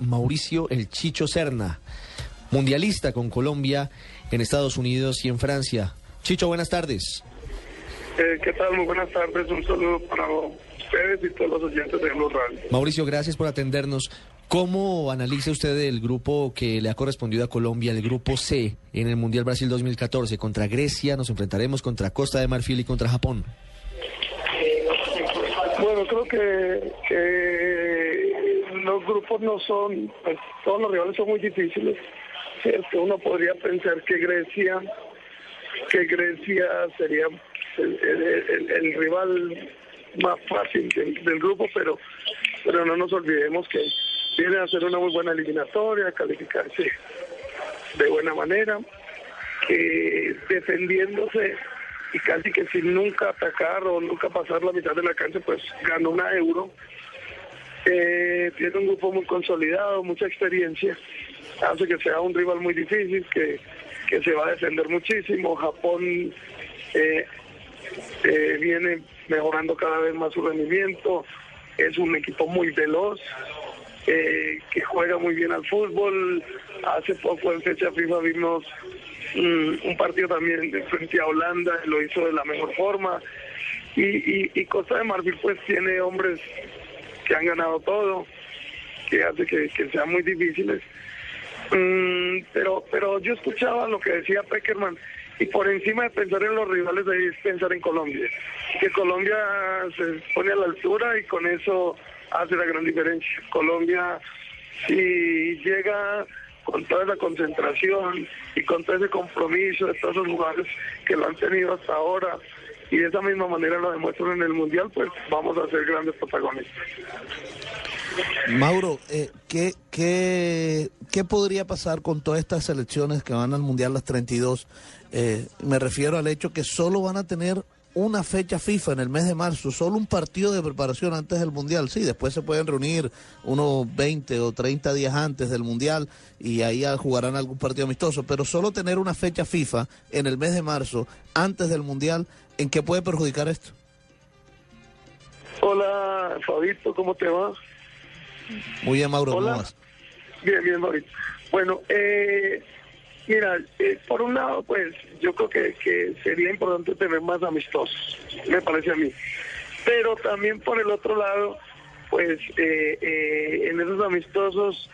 Mauricio El Chicho Serna, mundialista con Colombia en Estados Unidos y en Francia. Chicho, buenas tardes. Eh, ¿Qué tal? Muy buenas tardes. Un saludo para ustedes y todos los oyentes de Blue Radio. Mauricio, gracias por atendernos. ¿Cómo analiza usted el grupo que le ha correspondido a Colombia, el grupo C, en el Mundial Brasil 2014? Contra Grecia nos enfrentaremos, contra Costa de Marfil y contra Japón. Bueno, creo que, que los grupos no son, pues, todos los rivales son muy difíciles. ¿cierto? Uno podría pensar que Grecia, que Grecia sería el, rival más fácil del, del, grupo, pero, pero no nos olvidemos que viene a hacer una muy buena eliminatoria, calificarse de buena manera, eh, defendiéndose y casi que sin nunca atacar o nunca pasar la mitad de la cancha, pues ganó una euro. Eh, tiene un grupo muy consolidado, mucha experiencia, hace que sea un rival muy difícil, que, que se va a defender muchísimo. Japón eh, eh, viene mejorando cada vez más su rendimiento, es un equipo muy veloz, eh, que juega muy bien al fútbol. Hace poco en fecha FIFA vimos mm, un partido también frente a Holanda, lo hizo de la mejor forma. Y, y, y, Costa de Marfil pues tiene hombres que han ganado todo, que hace que, que sean muy difíciles. Mm, pero, pero yo escuchaba lo que decía Peckerman y por encima de pensar en los rivales debes pensar en Colombia. Que Colombia se pone a la altura y con eso hace la gran diferencia. Colombia, si llega con toda esa concentración y con todo ese compromiso de todos los jugadores que lo han tenido hasta ahora y de esa misma manera lo demuestran en el Mundial, pues vamos a ser grandes protagonistas. Mauro, eh, ¿qué, qué, ¿qué podría pasar con todas estas selecciones que van al Mundial las 32? Eh, me refiero al hecho que solo van a tener una fecha FIFA en el mes de marzo, solo un partido de preparación antes del Mundial. Sí, después se pueden reunir unos 20 o 30 días antes del Mundial y ahí jugarán algún partido amistoso, pero solo tener una fecha FIFA en el mes de marzo antes del Mundial, ¿en qué puede perjudicar esto? Hola, Fabito, ¿cómo te va? Muy bien, Mauro. ¿cómo vas? Bien, bien, Fabito. Bueno, eh, Mira, eh, por un lado, pues yo creo que, que, sería importante tener más amistosos, me parece a mí. Pero también por el otro lado, pues eh, eh, en esos amistosos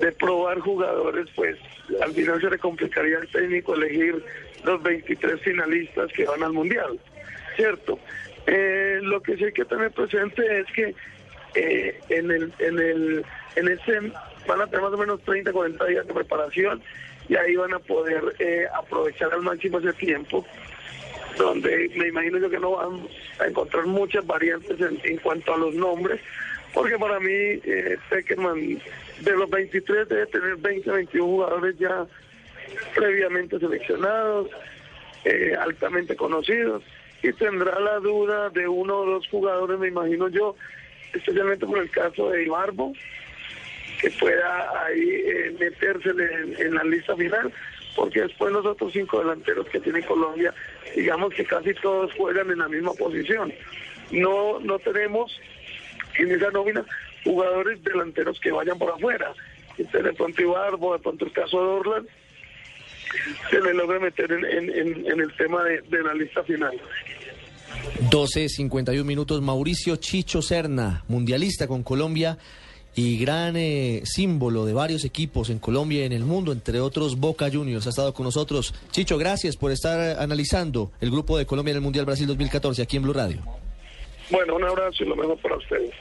de probar jugadores, pues al final se le complicaría al técnico elegir los 23 finalistas que van al Mundial, ¿cierto? lo que sí hay que tener presente es que en el en el en ese van a tener más o menos 30, 40 días de preparación y ahí van a poder eh, aprovechar al máximo ese tiempo, donde me imagino yo que no van a encontrar muchas variantes en, en cuanto a los nombres, porque para mí eh, Peckerman de los 23 debe tener 20, 21 jugadores ya previamente seleccionados, eh, altamente conocidos, y tendrá la duda de uno o dos jugadores, me imagino yo, especialmente por el caso de Ibarbo, que pueda ahí eh, en, la lista final, porque después los otros cinco delanteros que tiene Colombia, digamos que casi todos juegan en la misma posición. No, no tenemos en esa nómina jugadores delanteros que vayan por afuera. Entonces, de pronto Ibarbo, de pronto el caso de Orland, se le logra meter en, el tema de la lista final. 12.51 minutos, Mauricio Chicho Serna, mundialista con Colombia y gran eh, símbolo de varios equipos en Colombia y en el mundo, entre otros Boca Juniors, ha estado con nosotros. Chicho, gracias por estar analizando el grupo de Colombia en el Mundial Brasil 2014 aquí en Blue Radio. Bueno, un abrazo y lo mejor para ustedes.